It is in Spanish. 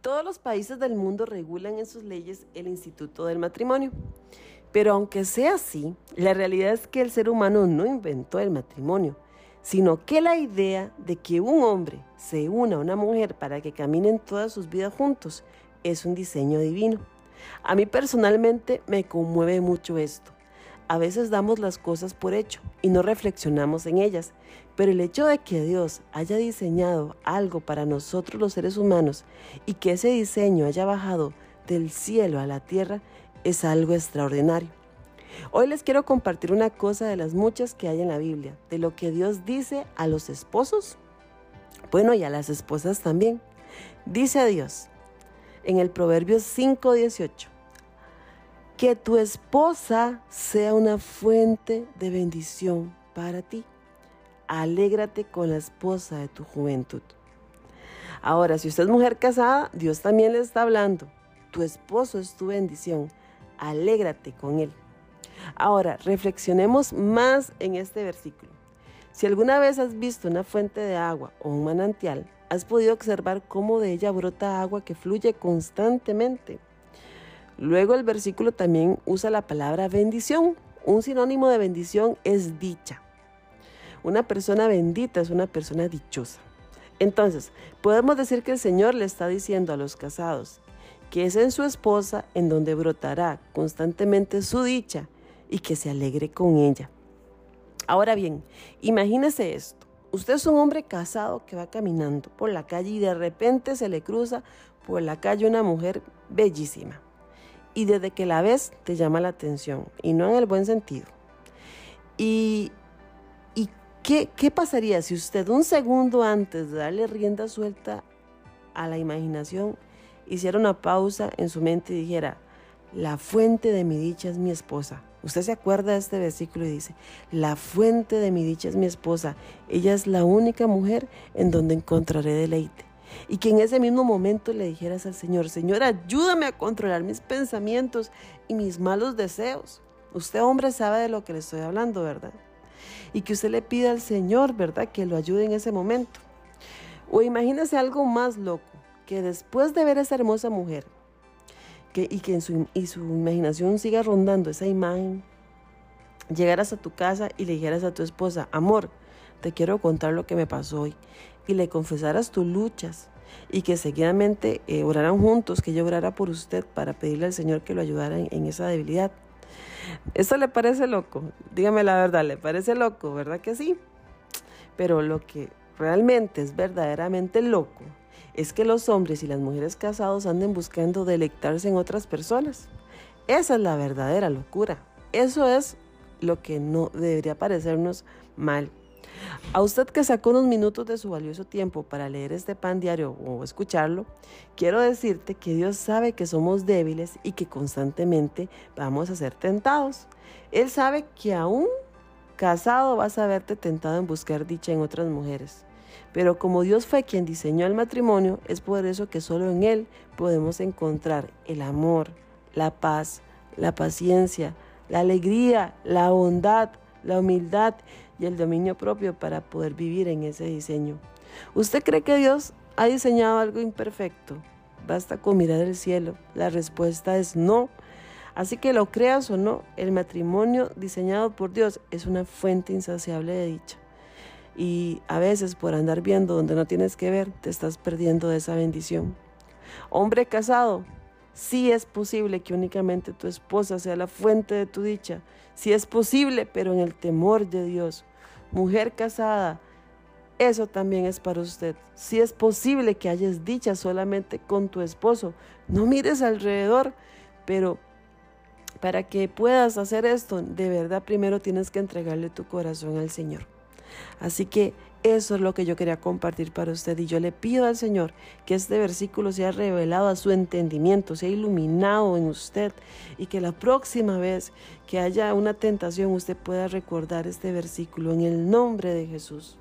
Todos los países del mundo regulan en sus leyes el instituto del matrimonio. Pero aunque sea así, la realidad es que el ser humano no inventó el matrimonio, sino que la idea de que un hombre se una a una mujer para que caminen todas sus vidas juntos es un diseño divino. A mí personalmente me conmueve mucho esto. A veces damos las cosas por hecho y no reflexionamos en ellas, pero el hecho de que Dios haya diseñado algo para nosotros los seres humanos y que ese diseño haya bajado del cielo a la tierra es algo extraordinario. Hoy les quiero compartir una cosa de las muchas que hay en la Biblia, de lo que Dios dice a los esposos, bueno, y a las esposas también. Dice Dios en el Proverbio 5:18, que tu esposa sea una fuente de bendición para ti. Alégrate con la esposa de tu juventud. Ahora, si usted es mujer casada, Dios también le está hablando. Tu esposo es tu bendición. Alégrate con él. Ahora, reflexionemos más en este versículo. Si alguna vez has visto una fuente de agua o un manantial, has podido observar cómo de ella brota agua que fluye constantemente. Luego el versículo también usa la palabra bendición. Un sinónimo de bendición es dicha. Una persona bendita es una persona dichosa. Entonces, podemos decir que el Señor le está diciendo a los casados que es en su esposa en donde brotará constantemente su dicha y que se alegre con ella. Ahora bien, imagínese esto. Usted es un hombre casado que va caminando por la calle y de repente se le cruza por la calle una mujer bellísima y desde que la ves te llama la atención y no en el buen sentido. ¿Y, y qué, qué pasaría si usted un segundo antes de darle rienda suelta a la imaginación hiciera una pausa en su mente y dijera, la fuente de mi dicha es mi esposa? Usted se acuerda de este versículo y dice, la fuente de mi dicha es mi esposa, ella es la única mujer en donde encontraré deleite y que en ese mismo momento le dijeras al Señor, Señor, ayúdame a controlar mis pensamientos y mis malos deseos. Usted hombre sabe de lo que le estoy hablando, ¿verdad? Y que usted le pida al Señor, ¿verdad? Que lo ayude en ese momento. O imagínese algo más loco, que después de ver a esa hermosa mujer, que, y que en su, y su imaginación siga rondando esa imagen, llegaras a tu casa y le dijeras a tu esposa, amor, te quiero contar lo que me pasó hoy y le confesaras tus luchas y que seguidamente eh, oraran juntos, que yo orara por usted para pedirle al Señor que lo ayudara en, esa debilidad. ¿Esto le parece loco? Dígame la verdad, ¿le parece loco? ¿Verdad que sí? Pero lo que realmente es verdaderamente loco es que los hombres y las mujeres casados anden buscando delectarse en otras personas. Esa es la verdadera locura. Eso es lo que no debería parecernos mal. A usted que sacó unos minutos de su valioso tiempo para leer este pan diario o escucharlo, quiero decirte que Dios sabe que somos débiles y que constantemente vamos a ser tentados. Él sabe que aún casado vas a verte tentado en buscar dicha en otras mujeres. Pero como Dios fue quien diseñó el matrimonio, es por eso que solo en Él podemos encontrar el amor, la paz, la paciencia, la alegría, la bondad, la humildad y el dominio propio para poder vivir en ese diseño. ¿Usted cree que Dios ha diseñado algo imperfecto? Basta con mirar el cielo. La respuesta es no. Así que lo creas o no, el matrimonio diseñado por Dios es una fuente insaciable de dicha. Y a veces por andar viendo donde no tienes que ver, te estás perdiendo de esa bendición. Hombre casado, Sí es posible que únicamente tu esposa sea la fuente de tu dicha. Sí es posible, pero en el temor de Dios. Mujer casada, eso también es para usted. Sí es posible que hayas dicha solamente con tu esposo. No mires alrededor, pero para que puedas hacer esto, de verdad primero tienes que entregarle tu corazón al Señor. Así que eso es lo que yo quería compartir para usted y yo le pido al Señor que este versículo sea revelado a su entendimiento, sea iluminado en usted y que la próxima vez que haya una tentación usted pueda recordar este versículo en el nombre de Jesús.